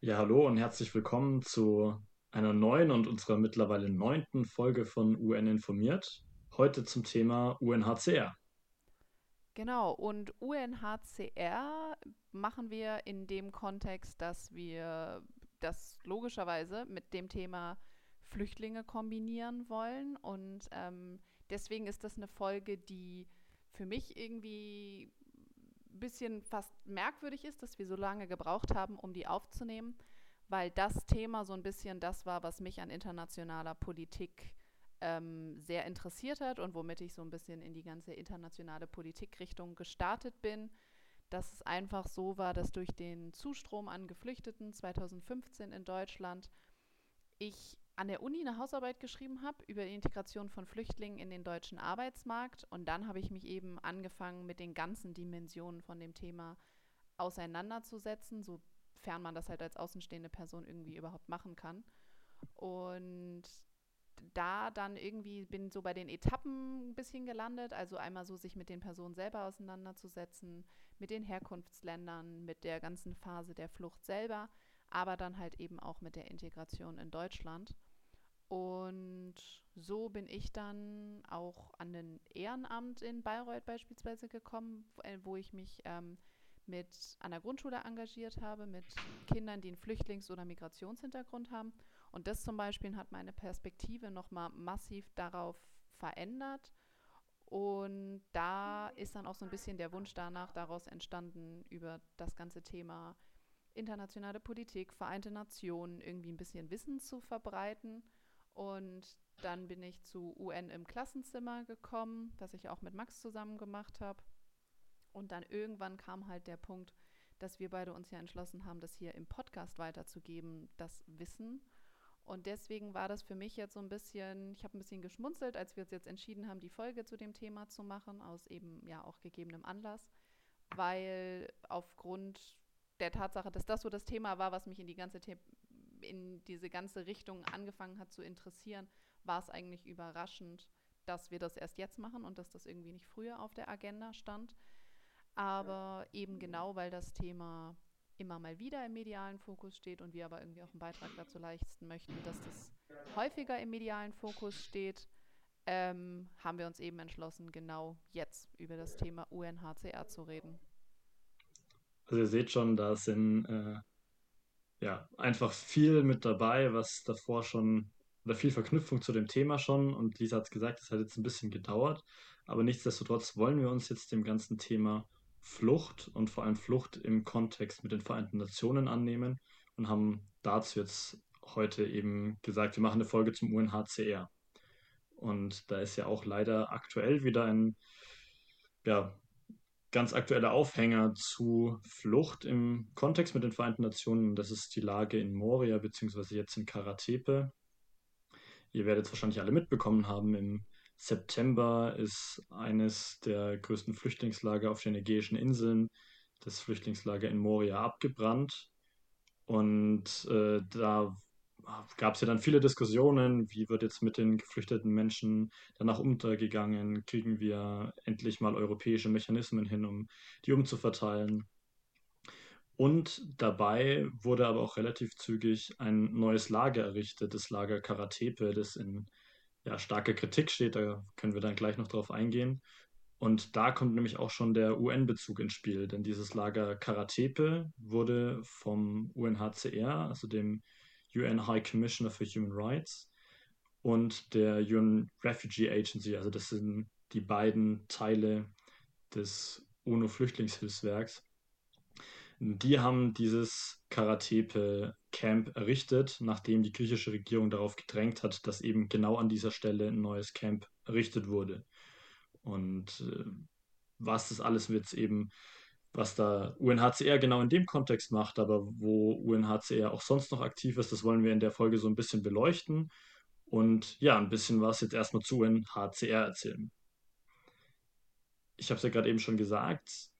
Ja, hallo und herzlich willkommen zu einer neuen und unserer mittlerweile neunten Folge von UN informiert. Heute zum Thema UNHCR. Genau, und UNHCR machen wir in dem Kontext, dass wir das logischerweise mit dem Thema Flüchtlinge kombinieren wollen. Und ähm, deswegen ist das eine Folge, die für mich irgendwie bisschen fast merkwürdig ist, dass wir so lange gebraucht haben, um die aufzunehmen, weil das Thema so ein bisschen das war, was mich an internationaler Politik ähm, sehr interessiert hat und womit ich so ein bisschen in die ganze internationale Politikrichtung gestartet bin. Dass es einfach so war, dass durch den Zustrom an Geflüchteten 2015 in Deutschland ich an der Uni eine Hausarbeit geschrieben habe über die Integration von Flüchtlingen in den deutschen Arbeitsmarkt. Und dann habe ich mich eben angefangen, mit den ganzen Dimensionen von dem Thema auseinanderzusetzen, sofern man das halt als außenstehende Person irgendwie überhaupt machen kann. Und da dann irgendwie bin so bei den Etappen ein bisschen gelandet, also einmal so sich mit den Personen selber auseinanderzusetzen, mit den Herkunftsländern, mit der ganzen Phase der Flucht selber, aber dann halt eben auch mit der Integration in Deutschland. Und so bin ich dann auch an den Ehrenamt in Bayreuth beispielsweise gekommen, wo ich mich ähm, mit an der Grundschule engagiert habe, mit Kindern, die einen Flüchtlings- oder Migrationshintergrund haben und das zum Beispiel hat meine Perspektive nochmal massiv darauf verändert. Und da ist dann auch so ein bisschen der Wunsch danach daraus entstanden, über das ganze Thema internationale Politik, Vereinte Nationen, irgendwie ein bisschen Wissen zu verbreiten. Und dann bin ich zu UN im Klassenzimmer gekommen, was ich auch mit Max zusammen gemacht habe. Und dann irgendwann kam halt der Punkt, dass wir beide uns ja entschlossen haben, das hier im Podcast weiterzugeben, das Wissen. Und deswegen war das für mich jetzt so ein bisschen, ich habe ein bisschen geschmunzelt, als wir uns jetzt entschieden haben, die Folge zu dem Thema zu machen, aus eben ja auch gegebenem Anlass, weil aufgrund der Tatsache, dass das so das Thema war, was mich in die ganze The in diese ganze Richtung angefangen hat zu interessieren, war es eigentlich überraschend, dass wir das erst jetzt machen und dass das irgendwie nicht früher auf der Agenda stand. Aber eben genau, weil das Thema immer mal wieder im medialen Fokus steht und wir aber irgendwie auch einen Beitrag dazu leisten möchten, dass das häufiger im medialen Fokus steht, ähm, haben wir uns eben entschlossen, genau jetzt über das Thema UNHCR zu reden. Also ihr seht schon, da sind äh, ja einfach viel mit dabei, was davor schon oder viel Verknüpfung zu dem Thema schon. Und Lisa hat es gesagt, es hat jetzt ein bisschen gedauert, aber nichtsdestotrotz wollen wir uns jetzt dem ganzen Thema Flucht und vor allem Flucht im Kontext mit den Vereinten Nationen annehmen und haben dazu jetzt heute eben gesagt, wir machen eine Folge zum UNHCR. Und da ist ja auch leider aktuell wieder ein ja, ganz aktueller Aufhänger zu Flucht im Kontext mit den Vereinten Nationen. Das ist die Lage in Moria beziehungsweise jetzt in Karatepe. Ihr werdet es wahrscheinlich alle mitbekommen haben, im September ist eines der größten Flüchtlingslager auf den Ägäischen Inseln, das Flüchtlingslager in Moria, abgebrannt. Und äh, da gab es ja dann viele Diskussionen, wie wird jetzt mit den geflüchteten Menschen danach untergegangen, kriegen wir endlich mal europäische Mechanismen hin, um die umzuverteilen. Und dabei wurde aber auch relativ zügig ein neues Lager errichtet, das Lager Karatepe, das in ja, starke Kritik steht. Da können wir dann gleich noch drauf eingehen. Und da kommt nämlich auch schon der UN-Bezug ins Spiel, denn dieses Lager Karatepe wurde vom UNHCR, also dem UN High Commissioner for Human Rights, und der UN Refugee Agency, also das sind die beiden Teile des UNO-Flüchtlingshilfswerks, die haben dieses Karatepe-Camp errichtet, nachdem die griechische Regierung darauf gedrängt hat, dass eben genau an dieser Stelle ein neues Camp errichtet wurde. Und äh, was das alles wird eben, was da UNHCR genau in dem Kontext macht, aber wo UNHCR auch sonst noch aktiv ist, das wollen wir in der Folge so ein bisschen beleuchten und ja, ein bisschen was jetzt erstmal zu UNHCR erzählen. Ich habe es ja gerade eben schon gesagt,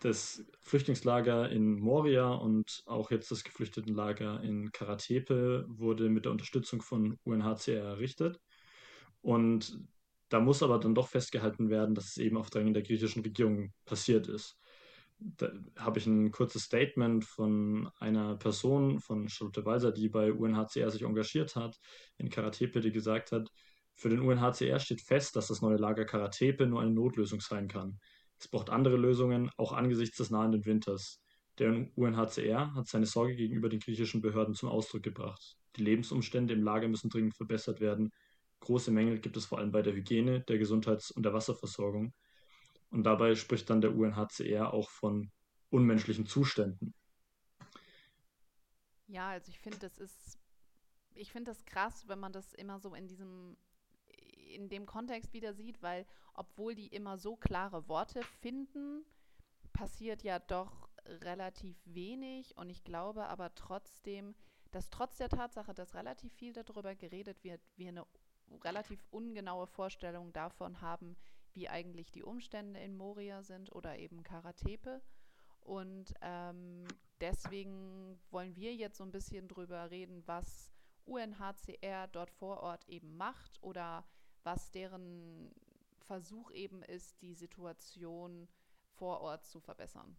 das Flüchtlingslager in Moria und auch jetzt das Geflüchtetenlager in Karatepe wurde mit der Unterstützung von UNHCR errichtet. Und da muss aber dann doch festgehalten werden, dass es eben auf Drängen der griechischen Regierung passiert ist. Habe ich ein kurzes Statement von einer Person, von Charlotte Walser, die bei UNHCR sich engagiert hat, in Karatepe, die gesagt hat, für den UNHCR steht fest, dass das neue Lager Karatepe nur eine Notlösung sein kann. Es braucht andere Lösungen, auch angesichts des nahenden Winters. Der UNHCR hat seine Sorge gegenüber den griechischen Behörden zum Ausdruck gebracht. Die Lebensumstände im Lager müssen dringend verbessert werden. Große Mängel gibt es vor allem bei der Hygiene, der Gesundheits- und der Wasserversorgung. Und dabei spricht dann der UNHCR auch von unmenschlichen Zuständen. Ja, also ich finde, das ist, ich finde das krass, wenn man das immer so in diesem, in dem Kontext wieder sieht, weil obwohl die immer so klare Worte finden, passiert ja doch relativ wenig und ich glaube aber trotzdem, dass trotz der Tatsache, dass relativ viel darüber geredet wird, wir eine relativ ungenaue Vorstellung davon haben, wie eigentlich die Umstände in Moria sind oder eben Karatepe. Und ähm, deswegen wollen wir jetzt so ein bisschen drüber reden, was UNHCR dort vor Ort eben macht oder was deren Versuch eben ist, die Situation vor Ort zu verbessern.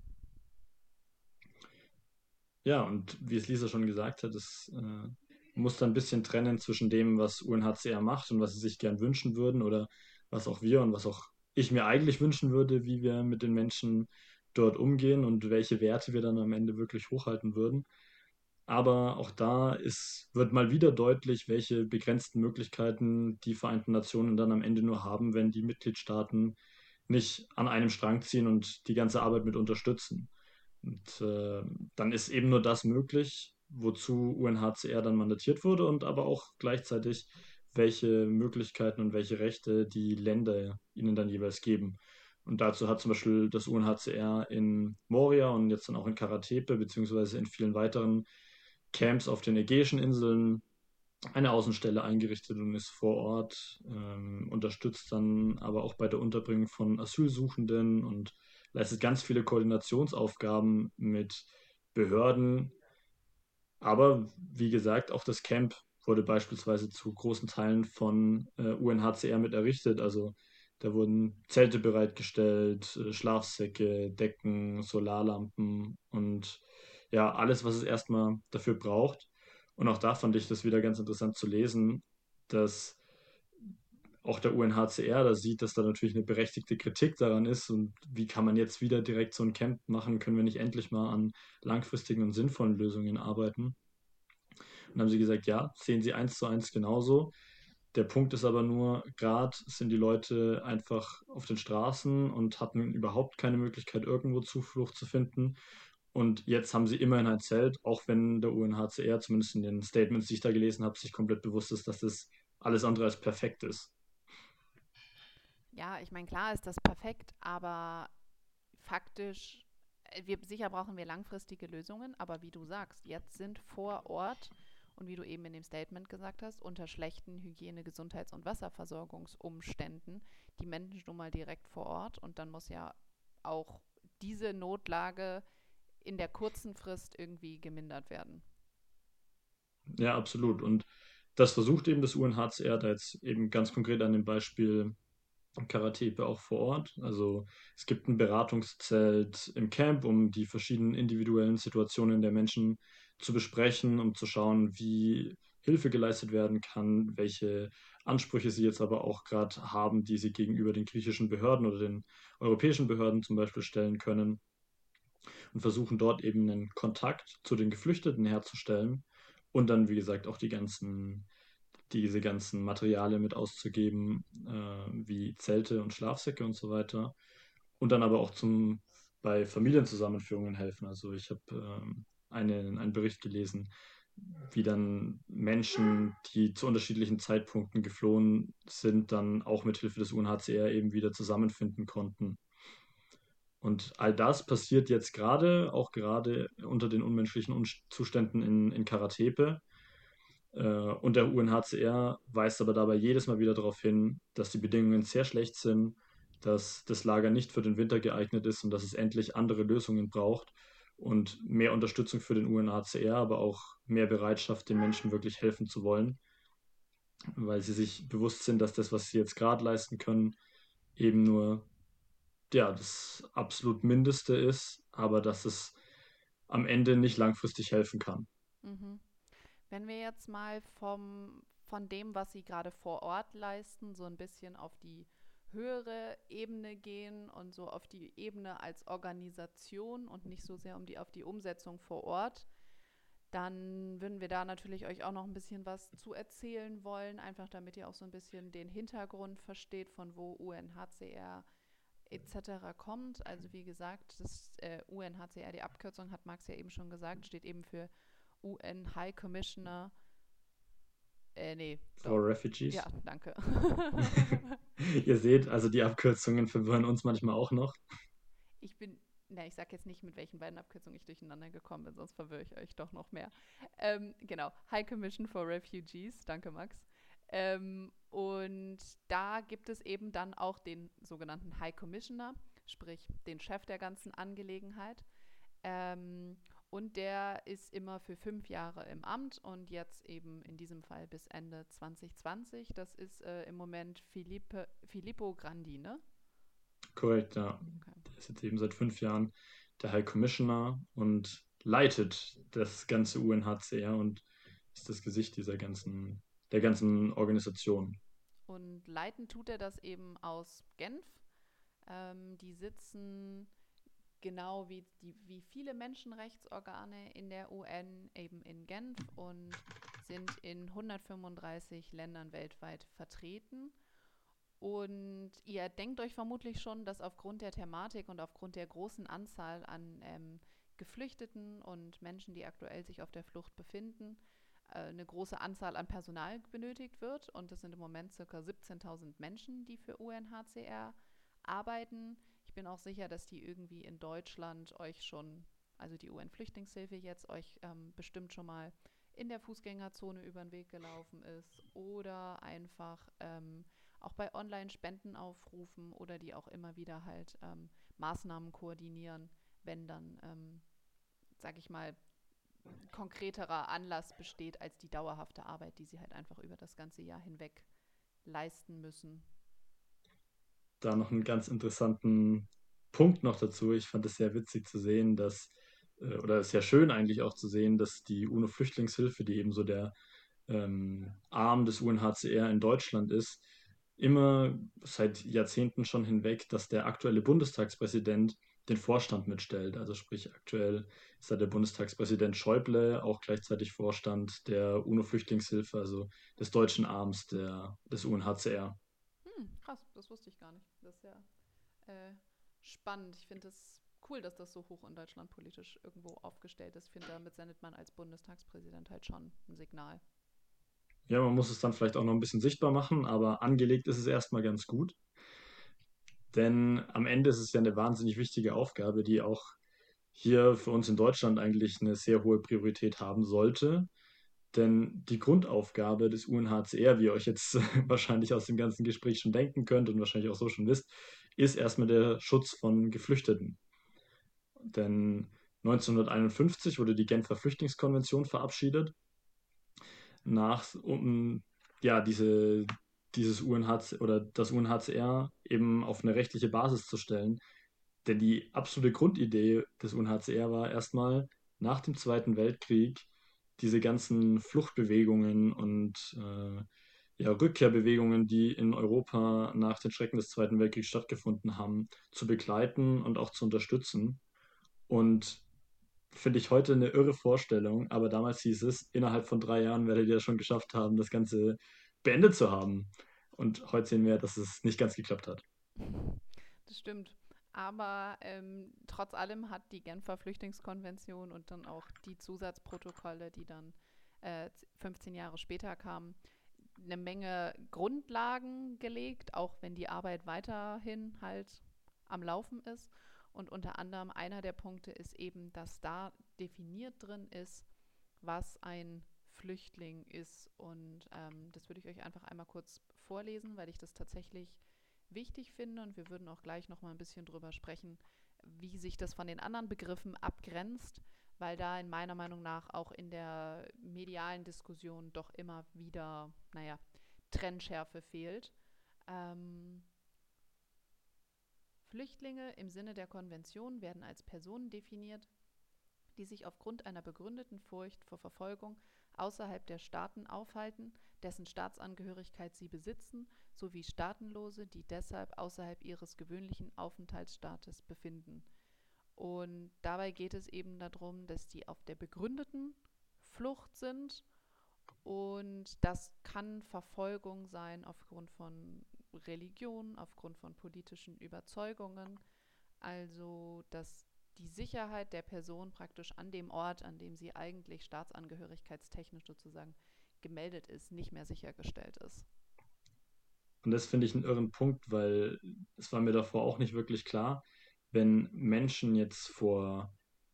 Ja, und wie es Lisa schon gesagt hat, es äh, muss da ein bisschen trennen zwischen dem, was UNHCR macht und was sie sich gern wünschen würden oder was auch wir und was auch ich mir eigentlich wünschen würde, wie wir mit den Menschen dort umgehen und welche Werte wir dann am Ende wirklich hochhalten würden. Aber auch da ist, wird mal wieder deutlich, welche begrenzten Möglichkeiten die Vereinten Nationen dann am Ende nur haben, wenn die Mitgliedstaaten nicht an einem Strang ziehen und die ganze Arbeit mit unterstützen. Und äh, dann ist eben nur das möglich, wozu UNHCR dann mandatiert wurde und aber auch gleichzeitig, welche Möglichkeiten und welche Rechte die Länder ihnen dann jeweils geben. Und dazu hat zum Beispiel das UNHCR in Moria und jetzt dann auch in Karatepe beziehungsweise in vielen weiteren Camps auf den Ägäischen Inseln eine Außenstelle eingerichtet und ist vor Ort, ähm, unterstützt dann aber auch bei der Unterbringung von Asylsuchenden und leistet ganz viele Koordinationsaufgaben mit Behörden. Aber wie gesagt, auch das Camp wurde beispielsweise zu großen Teilen von äh, UNHCR mit errichtet. Also da wurden Zelte bereitgestellt, äh, Schlafsäcke, Decken, Solarlampen und ja, alles, was es erstmal dafür braucht. Und auch da fand ich das wieder ganz interessant zu lesen, dass auch der UNHCR da sieht, dass da natürlich eine berechtigte Kritik daran ist und wie kann man jetzt wieder direkt so ein Camp machen, können wir nicht endlich mal an langfristigen und sinnvollen Lösungen arbeiten. Und haben sie gesagt, ja, sehen sie eins zu eins genauso. Der Punkt ist aber nur, gerade sind die Leute einfach auf den Straßen und hatten überhaupt keine Möglichkeit, irgendwo Zuflucht zu finden. Und jetzt haben sie immerhin ein Zelt, auch wenn der UNHCR, zumindest in den Statements, die ich da gelesen habe, sich komplett bewusst ist, dass das alles andere als perfekt ist. Ja, ich meine, klar ist das perfekt, aber faktisch, äh, wir, sicher brauchen wir langfristige Lösungen, aber wie du sagst, jetzt sind vor Ort und wie du eben in dem Statement gesagt hast, unter schlechten Hygiene-, Gesundheits- und Wasserversorgungsumständen die Menschen nun mal direkt vor Ort und dann muss ja auch diese Notlage in der kurzen Frist irgendwie gemindert werden. Ja, absolut. Und das versucht eben das UNHCR da jetzt eben ganz konkret an dem Beispiel Karatepe auch vor Ort. Also es gibt ein Beratungszelt im Camp, um die verschiedenen individuellen Situationen der Menschen zu besprechen, um zu schauen, wie Hilfe geleistet werden kann, welche Ansprüche sie jetzt aber auch gerade haben, die sie gegenüber den griechischen Behörden oder den europäischen Behörden zum Beispiel stellen können. Und versuchen dort eben einen Kontakt zu den Geflüchteten herzustellen und dann, wie gesagt, auch die ganzen diese ganzen Materialien mit auszugeben, äh, wie Zelte und Schlafsäcke und so weiter. Und dann aber auch zum, bei Familienzusammenführungen helfen. Also ich habe ähm, eine, einen Bericht gelesen, wie dann Menschen, die zu unterschiedlichen Zeitpunkten geflohen sind, dann auch mit Hilfe des UNHCR eben wieder zusammenfinden konnten. Und all das passiert jetzt gerade, auch gerade unter den unmenschlichen Zuständen in, in Karatepe. Äh, und der UNHCR weist aber dabei jedes Mal wieder darauf hin, dass die Bedingungen sehr schlecht sind, dass das Lager nicht für den Winter geeignet ist und dass es endlich andere Lösungen braucht und mehr Unterstützung für den UNHCR, aber auch mehr Bereitschaft, den Menschen wirklich helfen zu wollen, weil sie sich bewusst sind, dass das, was sie jetzt gerade leisten können, eben nur ja, das absolut Mindeste ist, aber dass es am Ende nicht langfristig helfen kann. Mhm. Wenn wir jetzt mal vom, von dem, was Sie gerade vor Ort leisten, so ein bisschen auf die höhere Ebene gehen und so auf die Ebene als Organisation und nicht so sehr um die auf die Umsetzung vor Ort, dann würden wir da natürlich euch auch noch ein bisschen was zu erzählen wollen, einfach damit ihr auch so ein bisschen den Hintergrund versteht, von wo UNHCR etc. kommt. Also wie gesagt, das äh, UNHCR, die Abkürzung hat Max ja eben schon gesagt, steht eben für UN High Commissioner. Äh, nee. For doch. Refugees. Ja, danke. Ihr seht, also die Abkürzungen verwirren uns manchmal auch noch. Ich bin, na, ich sag jetzt nicht, mit welchen beiden Abkürzungen ich durcheinander gekommen bin, sonst verwirre ich euch doch noch mehr. Ähm, genau, High Commission for Refugees, danke Max. Ähm, und da gibt es eben dann auch den sogenannten High Commissioner, sprich den Chef der ganzen Angelegenheit. Ähm, und der ist immer für fünf Jahre im Amt und jetzt eben in diesem Fall bis Ende 2020. Das ist äh, im Moment Filippe, Filippo Grandi, ne? Korrekt, ja. Okay. Der ist jetzt eben seit fünf Jahren der High Commissioner und leitet das ganze UNHCR und ist das Gesicht dieser ganzen, der ganzen Organisation. Und leiten tut er das eben aus Genf. Ähm, die sitzen genau wie, die, wie viele Menschenrechtsorgane in der UN eben in Genf und sind in 135 Ländern weltweit vertreten. Und ihr denkt euch vermutlich schon, dass aufgrund der Thematik und aufgrund der großen Anzahl an ähm, Geflüchteten und Menschen, die aktuell sich auf der Flucht befinden, äh, eine große Anzahl an Personal benötigt wird. Und es sind im Moment ca. 17.000 Menschen, die für UNHCR arbeiten. Ich bin auch sicher, dass die irgendwie in Deutschland euch schon, also die UN-Flüchtlingshilfe jetzt, euch ähm, bestimmt schon mal in der Fußgängerzone über den Weg gelaufen ist oder einfach ähm, auch bei Online-Spendenaufrufen oder die auch immer wieder halt ähm, Maßnahmen koordinieren, wenn dann, ähm, sag ich mal, konkreterer Anlass besteht als die dauerhafte Arbeit, die sie halt einfach über das ganze Jahr hinweg leisten müssen. Da noch einen ganz interessanten Punkt noch dazu. Ich fand es sehr witzig zu sehen, dass, äh, oder sehr schön eigentlich auch zu sehen, dass die UNO-Flüchtlingshilfe, die eben so der ähm, Arm des UNHCR in Deutschland ist, immer seit Jahrzehnten schon hinweg, dass der aktuelle Bundestagspräsident den Vorstand mitstellt. Also sprich, aktuell ist da der Bundestagspräsident Schäuble auch gleichzeitig Vorstand der UNO-Flüchtlingshilfe, also des deutschen Arms der, des UNHCR. Hm, krass, das wusste ich gar nicht. Das ist ja äh, spannend. Ich finde es cool, dass das so hoch in Deutschland politisch irgendwo aufgestellt ist. Ich finde, damit sendet man als Bundestagspräsident halt schon ein Signal. Ja, man muss es dann vielleicht auch noch ein bisschen sichtbar machen, aber angelegt ist es erstmal ganz gut. Denn am Ende ist es ja eine wahnsinnig wichtige Aufgabe, die auch hier für uns in Deutschland eigentlich eine sehr hohe Priorität haben sollte. Denn die Grundaufgabe des UNHCR, wie ihr euch jetzt wahrscheinlich aus dem ganzen Gespräch schon denken könnt und wahrscheinlich auch so schon wisst, ist erstmal der Schutz von Geflüchteten. Denn 1951 wurde die Genfer Flüchtlingskonvention verabschiedet, nach, um ja, diese, dieses UNHCR oder das UNHCR eben auf eine rechtliche Basis zu stellen. Denn die absolute Grundidee des UNHCR war erstmal nach dem Zweiten Weltkrieg diese ganzen Fluchtbewegungen und äh, ja, Rückkehrbewegungen, die in Europa nach den Schrecken des Zweiten Weltkriegs stattgefunden haben, zu begleiten und auch zu unterstützen. Und finde ich heute eine irre Vorstellung, aber damals hieß es, innerhalb von drei Jahren werdet ihr schon geschafft haben, das Ganze beendet zu haben. Und heute sehen wir, dass es nicht ganz geklappt hat. Das stimmt. Aber ähm, trotz allem hat die Genfer Flüchtlingskonvention und dann auch die Zusatzprotokolle, die dann äh, 15 Jahre später kamen, eine Menge Grundlagen gelegt, auch wenn die Arbeit weiterhin halt am Laufen ist. Und unter anderem einer der Punkte ist eben, dass da definiert drin ist, was ein Flüchtling ist. Und ähm, das würde ich euch einfach einmal kurz vorlesen, weil ich das tatsächlich wichtig finde. Und wir würden auch gleich noch mal ein bisschen drüber sprechen, wie sich das von den anderen Begriffen abgrenzt, weil da in meiner Meinung nach auch in der medialen Diskussion doch immer wieder, naja, Trennschärfe fehlt. Ähm, Flüchtlinge im Sinne der Konvention werden als Personen definiert, die sich aufgrund einer begründeten Furcht vor Verfolgung außerhalb der Staaten aufhalten, dessen Staatsangehörigkeit sie besitzen, sowie Staatenlose, die deshalb außerhalb ihres gewöhnlichen Aufenthaltsstaates befinden. Und dabei geht es eben darum, dass die auf der begründeten Flucht sind. Und das kann Verfolgung sein aufgrund von Religion, aufgrund von politischen Überzeugungen. Also, dass die Sicherheit der Person praktisch an dem Ort, an dem sie eigentlich staatsangehörigkeitstechnisch sozusagen gemeldet ist, nicht mehr sichergestellt ist. Und das finde ich einen irren Punkt, weil es war mir davor auch nicht wirklich klar, wenn Menschen jetzt vor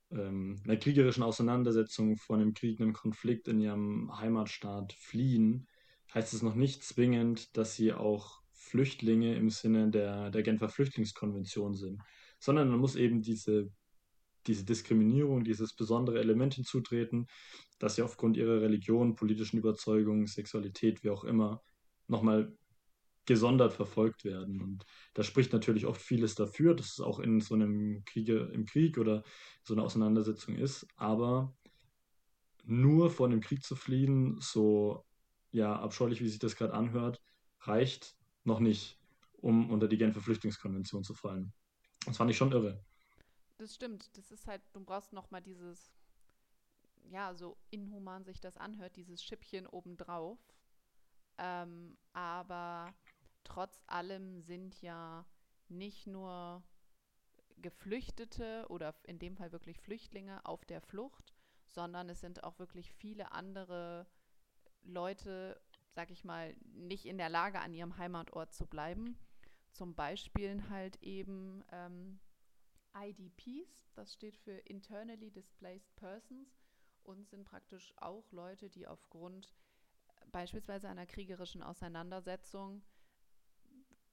ähm, einer kriegerischen Auseinandersetzung, vor einem Krieg, einem Konflikt in ihrem Heimatstaat fliehen, heißt es noch nicht zwingend, dass sie auch Flüchtlinge im Sinne der, der Genfer Flüchtlingskonvention sind, sondern man muss eben diese diese Diskriminierung, dieses besondere Element hinzutreten, dass sie aufgrund ihrer Religion, politischen Überzeugungen, Sexualität, wie auch immer, nochmal gesondert verfolgt werden. Und da spricht natürlich oft vieles dafür, dass es auch in so einem Kriege, im Krieg oder so einer Auseinandersetzung ist. Aber nur vor einem Krieg zu fliehen, so ja abscheulich, wie sich das gerade anhört, reicht noch nicht, um unter die Genfer Flüchtlingskonvention zu fallen. Das fand ich schon irre das stimmt. Das ist halt, du brauchst noch mal dieses, ja, so inhuman sich das anhört, dieses Schippchen obendrauf. Ähm, aber trotz allem sind ja nicht nur Geflüchtete oder in dem Fall wirklich Flüchtlinge auf der Flucht, sondern es sind auch wirklich viele andere Leute, sag ich mal, nicht in der Lage, an ihrem Heimatort zu bleiben. Zum Beispiel halt eben ähm, IDPs, das steht für Internally Displaced Persons und sind praktisch auch Leute, die aufgrund äh, beispielsweise einer kriegerischen Auseinandersetzung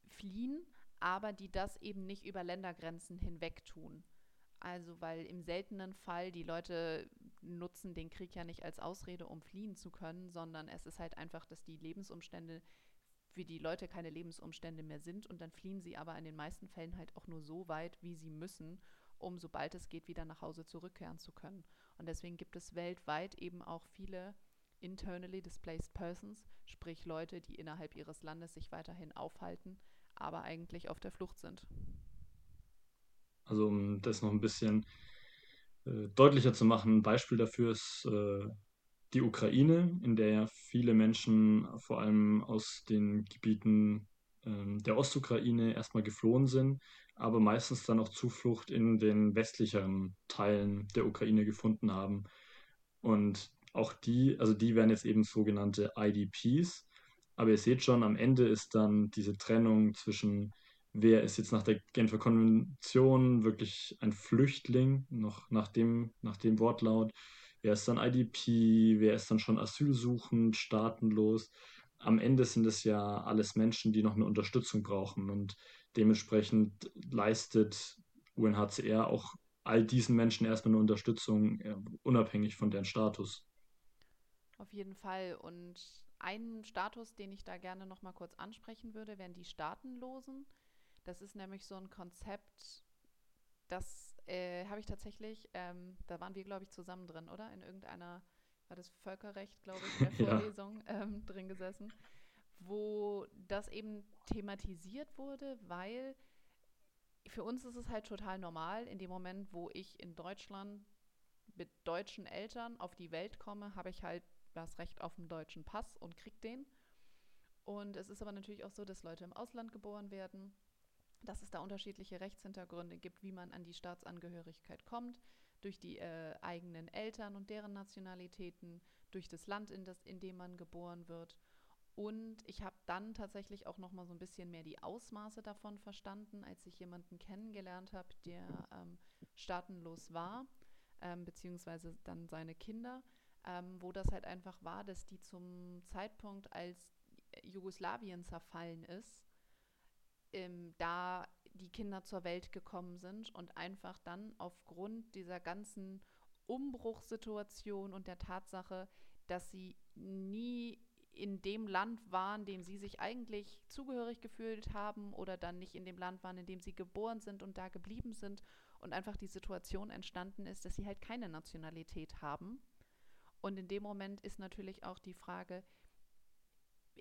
fliehen, aber die das eben nicht über Ländergrenzen hinweg tun. Also weil im seltenen Fall die Leute nutzen den Krieg ja nicht als Ausrede, um fliehen zu können, sondern es ist halt einfach, dass die Lebensumstände für die Leute keine Lebensumstände mehr sind und dann fliehen sie aber in den meisten Fällen halt auch nur so weit, wie sie müssen, um sobald es geht, wieder nach Hause zurückkehren zu können. Und deswegen gibt es weltweit eben auch viele internally displaced persons, sprich Leute, die innerhalb ihres Landes sich weiterhin aufhalten, aber eigentlich auf der Flucht sind. Also um das noch ein bisschen äh, deutlicher zu machen, ein Beispiel dafür ist äh, die Ukraine, in der ja viele Menschen vor allem aus den Gebieten ähm, der Ostukraine erstmal geflohen sind, aber meistens dann auch Zuflucht in den westlicheren Teilen der Ukraine gefunden haben. Und auch die, also die werden jetzt eben sogenannte IDPs. Aber ihr seht schon, am Ende ist dann diese Trennung zwischen, wer ist jetzt nach der Genfer Konvention wirklich ein Flüchtling, noch nach dem, nach dem Wortlaut, wer ist dann IDP, wer ist dann schon asylsuchend, staatenlos. Am Ende sind es ja alles Menschen, die noch eine Unterstützung brauchen und dementsprechend leistet UNHCR auch all diesen Menschen erstmal eine Unterstützung, unabhängig von deren Status. Auf jeden Fall. Und ein Status, den ich da gerne noch mal kurz ansprechen würde, wären die Staatenlosen. Das ist nämlich so ein Konzept, das äh, habe ich tatsächlich, ähm, da waren wir, glaube ich, zusammen drin, oder? In irgendeiner, war das Völkerrecht, glaube ich, der Vorlesung ja. ähm, drin gesessen, wo das eben thematisiert wurde, weil für uns ist es halt total normal, in dem Moment, wo ich in Deutschland mit deutschen Eltern auf die Welt komme, habe ich halt das Recht auf einen deutschen Pass und krieg den. Und es ist aber natürlich auch so, dass Leute im Ausland geboren werden dass es da unterschiedliche Rechtshintergründe gibt, wie man an die Staatsangehörigkeit kommt, durch die äh, eigenen Eltern und deren Nationalitäten, durch das Land, in, das, in dem man geboren wird. Und ich habe dann tatsächlich auch noch mal so ein bisschen mehr die Ausmaße davon verstanden, als ich jemanden kennengelernt habe, der ähm, staatenlos war, ähm, beziehungsweise dann seine Kinder, ähm, wo das halt einfach war, dass die zum Zeitpunkt, als Jugoslawien zerfallen ist, ähm, da die Kinder zur Welt gekommen sind und einfach dann aufgrund dieser ganzen Umbruchssituation und der Tatsache, dass sie nie in dem Land waren, dem sie sich eigentlich zugehörig gefühlt haben oder dann nicht in dem Land waren, in dem sie geboren sind und da geblieben sind und einfach die Situation entstanden ist, dass sie halt keine Nationalität haben. Und in dem Moment ist natürlich auch die Frage,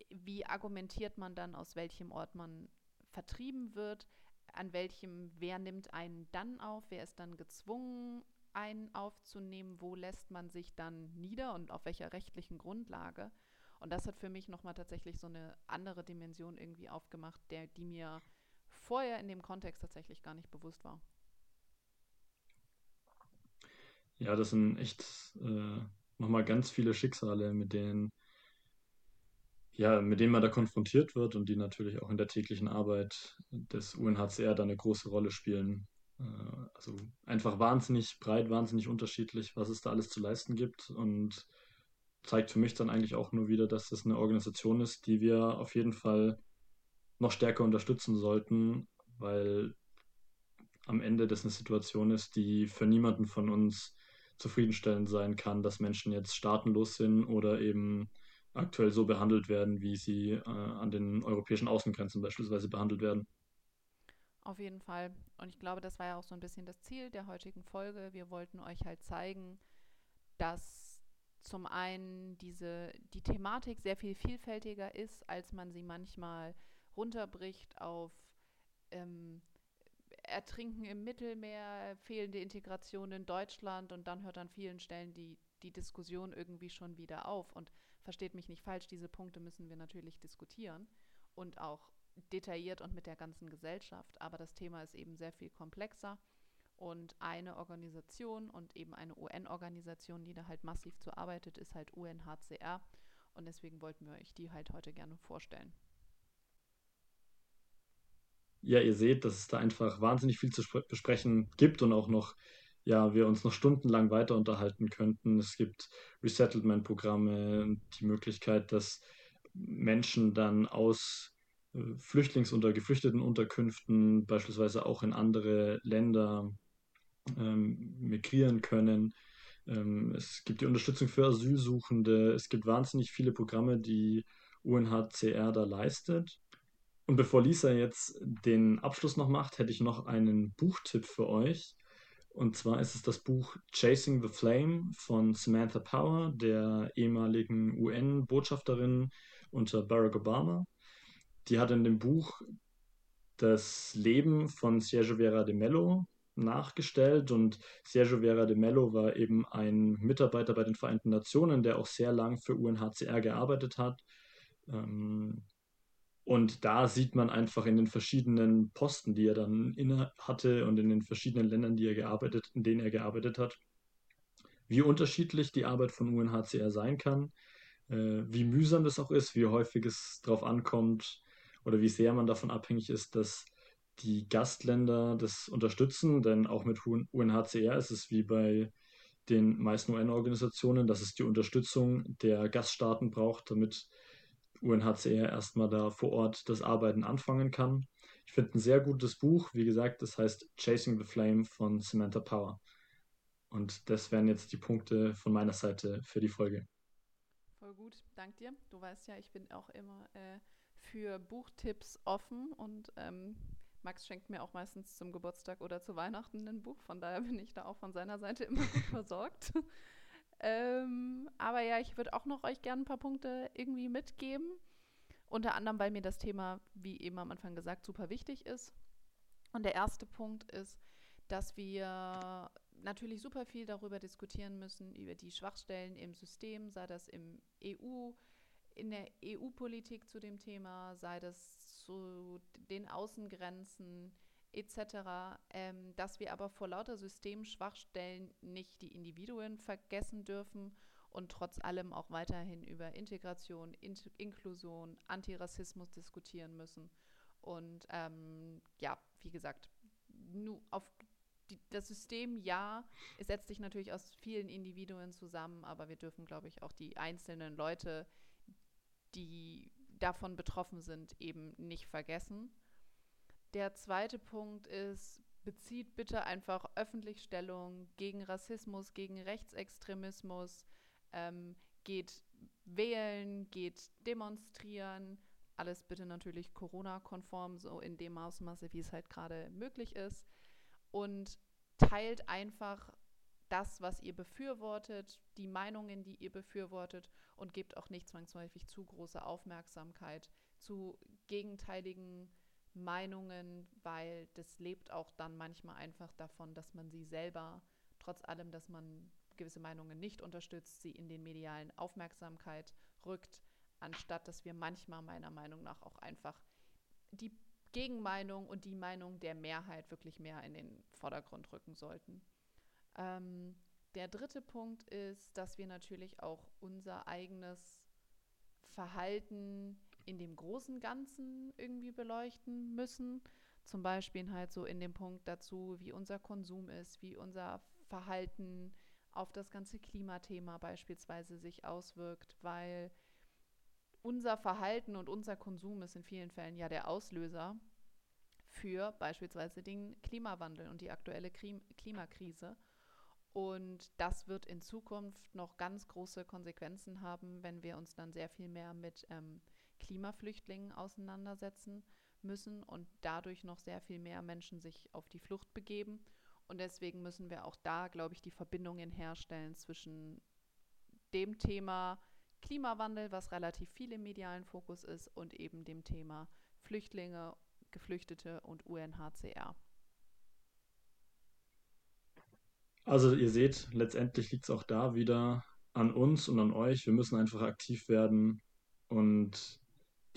wie argumentiert man dann, aus welchem Ort man vertrieben wird, an welchem, wer nimmt einen dann auf, wer ist dann gezwungen, einen aufzunehmen, wo lässt man sich dann nieder und auf welcher rechtlichen Grundlage. Und das hat für mich nochmal tatsächlich so eine andere Dimension irgendwie aufgemacht, der, die mir vorher in dem Kontext tatsächlich gar nicht bewusst war. Ja, das sind echt äh, nochmal ganz viele Schicksale, mit denen, ja, mit denen man da konfrontiert wird und die natürlich auch in der täglichen Arbeit des UNHCR da eine große Rolle spielen. Äh, also einfach wahnsinnig breit, wahnsinnig unterschiedlich, was es da alles zu leisten gibt und zeigt für mich dann eigentlich auch nur wieder, dass das eine Organisation ist, die wir auf jeden Fall noch stärker unterstützen sollten, weil am Ende das eine Situation ist, die für niemanden von uns zufriedenstellend sein kann, dass Menschen jetzt staatenlos sind oder eben aktuell so behandelt werden, wie sie äh, an den europäischen Außengrenzen beispielsweise behandelt werden. Auf jeden Fall. Und ich glaube, das war ja auch so ein bisschen das Ziel der heutigen Folge. Wir wollten euch halt zeigen, dass zum einen diese, die Thematik sehr viel vielfältiger ist, als man sie manchmal runterbricht auf ähm, Ertrinken im Mittelmeer, fehlende Integration in Deutschland und dann hört an vielen Stellen die, die Diskussion irgendwie schon wieder auf. Und versteht mich nicht falsch, diese Punkte müssen wir natürlich diskutieren und auch detailliert und mit der ganzen Gesellschaft. Aber das Thema ist eben sehr viel komplexer. Und eine Organisation und eben eine UN-Organisation, die da halt massiv zu arbeitet, ist halt UNHCR. Und deswegen wollten wir euch die halt heute gerne vorstellen ja, ihr seht, dass es da einfach wahnsinnig viel zu besprechen gibt und auch noch, ja, wir uns noch stundenlang weiter unterhalten könnten. Es gibt Resettlement-Programme, die Möglichkeit, dass Menschen dann aus äh, Flüchtlings- oder geflüchteten Unterkünften beispielsweise auch in andere Länder ähm, migrieren können. Ähm, es gibt die Unterstützung für Asylsuchende. Es gibt wahnsinnig viele Programme, die UNHCR da leistet. Und bevor Lisa jetzt den Abschluss noch macht, hätte ich noch einen Buchtipp für euch. Und zwar ist es das Buch Chasing the Flame von Samantha Power, der ehemaligen UN-Botschafterin unter Barack Obama. Die hat in dem Buch das Leben von Sergio Vera de Mello nachgestellt und Sergio Vera de Mello war eben ein Mitarbeiter bei den Vereinten Nationen, der auch sehr lang für UNHCR gearbeitet hat. Ähm, und da sieht man einfach in den verschiedenen Posten, die er dann inne hatte und in den verschiedenen Ländern, die er gearbeitet, in denen er gearbeitet hat, wie unterschiedlich die Arbeit von UNHCR sein kann, äh, wie mühsam das auch ist, wie häufig es darauf ankommt oder wie sehr man davon abhängig ist, dass die Gastländer das unterstützen, denn auch mit UNHCR ist es wie bei den meisten UN-Organisationen, dass es die Unterstützung der Gaststaaten braucht, damit UNHCR erstmal da vor Ort das Arbeiten anfangen kann. Ich finde ein sehr gutes Buch. Wie gesagt, das heißt Chasing the Flame von Samantha Power. Und das wären jetzt die Punkte von meiner Seite für die Folge. Voll gut, dank dir. Du weißt ja, ich bin auch immer äh, für Buchtipps offen und ähm, Max schenkt mir auch meistens zum Geburtstag oder zu Weihnachten ein Buch. Von daher bin ich da auch von seiner Seite immer gut versorgt. Ähm, aber ja, ich würde auch noch euch gerne ein paar Punkte irgendwie mitgeben. Unter anderem, weil mir das Thema, wie eben am Anfang gesagt, super wichtig ist. Und der erste Punkt ist, dass wir natürlich super viel darüber diskutieren müssen, über die Schwachstellen im System, sei das im EU, in der EU-Politik zu dem Thema, sei das zu den Außengrenzen, etc., ähm, dass wir aber vor lauter Systemschwachstellen nicht die Individuen vergessen dürfen und trotz allem auch weiterhin über Integration, In Inklusion, Antirassismus diskutieren müssen. Und ähm, ja, wie gesagt, nur auf die, das System, ja, es setzt sich natürlich aus vielen Individuen zusammen, aber wir dürfen, glaube ich, auch die einzelnen Leute, die davon betroffen sind, eben nicht vergessen. Der zweite Punkt ist, bezieht bitte einfach öffentlich Stellung gegen Rassismus, gegen Rechtsextremismus, ähm, geht wählen, geht demonstrieren. Alles bitte natürlich Corona-konform, so in dem Ausmaße, wie es halt gerade möglich ist. Und teilt einfach das, was ihr befürwortet, die Meinungen, die ihr befürwortet und gebt auch nicht zwangsläufig zu große Aufmerksamkeit zu gegenteiligen Meinungen, weil das lebt auch dann manchmal einfach davon, dass man sie selber, trotz allem, dass man gewisse Meinungen nicht unterstützt, sie in den medialen Aufmerksamkeit rückt, anstatt dass wir manchmal meiner Meinung nach auch einfach die Gegenmeinung und die Meinung der Mehrheit wirklich mehr in den Vordergrund rücken sollten. Ähm, der dritte Punkt ist, dass wir natürlich auch unser eigenes Verhalten in dem großen Ganzen irgendwie beleuchten müssen. Zum Beispiel halt so in dem Punkt dazu, wie unser Konsum ist, wie unser Verhalten auf das ganze Klimathema beispielsweise sich auswirkt, weil unser Verhalten und unser Konsum ist in vielen Fällen ja der Auslöser für beispielsweise den Klimawandel und die aktuelle Klimakrise. Und das wird in Zukunft noch ganz große Konsequenzen haben, wenn wir uns dann sehr viel mehr mit ähm, Klimaflüchtlingen auseinandersetzen müssen und dadurch noch sehr viel mehr Menschen sich auf die Flucht begeben. Und deswegen müssen wir auch da, glaube ich, die Verbindungen herstellen zwischen dem Thema Klimawandel, was relativ viel im medialen Fokus ist, und eben dem Thema Flüchtlinge, Geflüchtete und UNHCR. Also ihr seht, letztendlich liegt es auch da wieder an uns und an euch. Wir müssen einfach aktiv werden und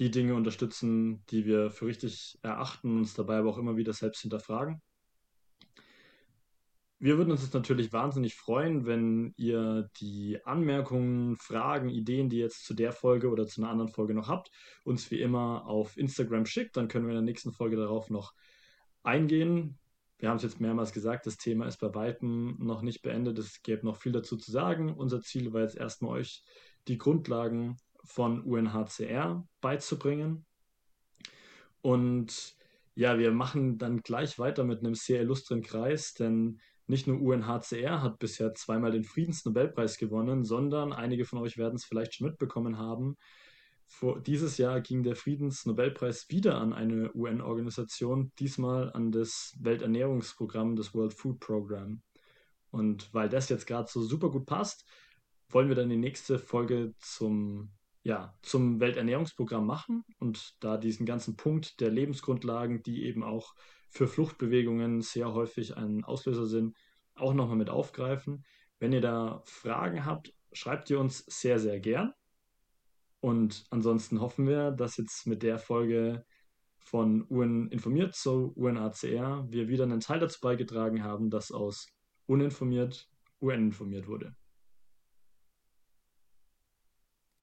die Dinge unterstützen, die wir für richtig erachten, uns dabei aber auch immer wieder selbst hinterfragen. Wir würden uns jetzt natürlich wahnsinnig freuen, wenn ihr die Anmerkungen, Fragen, Ideen, die ihr jetzt zu der Folge oder zu einer anderen Folge noch habt, uns wie immer auf Instagram schickt. Dann können wir in der nächsten Folge darauf noch eingehen. Wir haben es jetzt mehrmals gesagt, das Thema ist bei Weitem noch nicht beendet. Es gäbe noch viel dazu zu sagen. Unser Ziel war jetzt erstmal euch die Grundlagen von UNHCR beizubringen. Und ja, wir machen dann gleich weiter mit einem sehr illustren Kreis, denn nicht nur UNHCR hat bisher zweimal den Friedensnobelpreis gewonnen, sondern einige von euch werden es vielleicht schon mitbekommen haben. Vor, dieses Jahr ging der Friedensnobelpreis wieder an eine UN-Organisation, diesmal an das Welternährungsprogramm, das World Food Program. Und weil das jetzt gerade so super gut passt, wollen wir dann die nächste Folge zum ja, zum Welternährungsprogramm machen und da diesen ganzen Punkt der Lebensgrundlagen, die eben auch für Fluchtbewegungen sehr häufig ein Auslöser sind, auch nochmal mit aufgreifen. Wenn ihr da Fragen habt, schreibt ihr uns sehr, sehr gern. Und ansonsten hoffen wir, dass jetzt mit der Folge von UN informiert zu UNACR wir wieder einen Teil dazu beigetragen haben, dass aus uninformiert UN informiert wurde.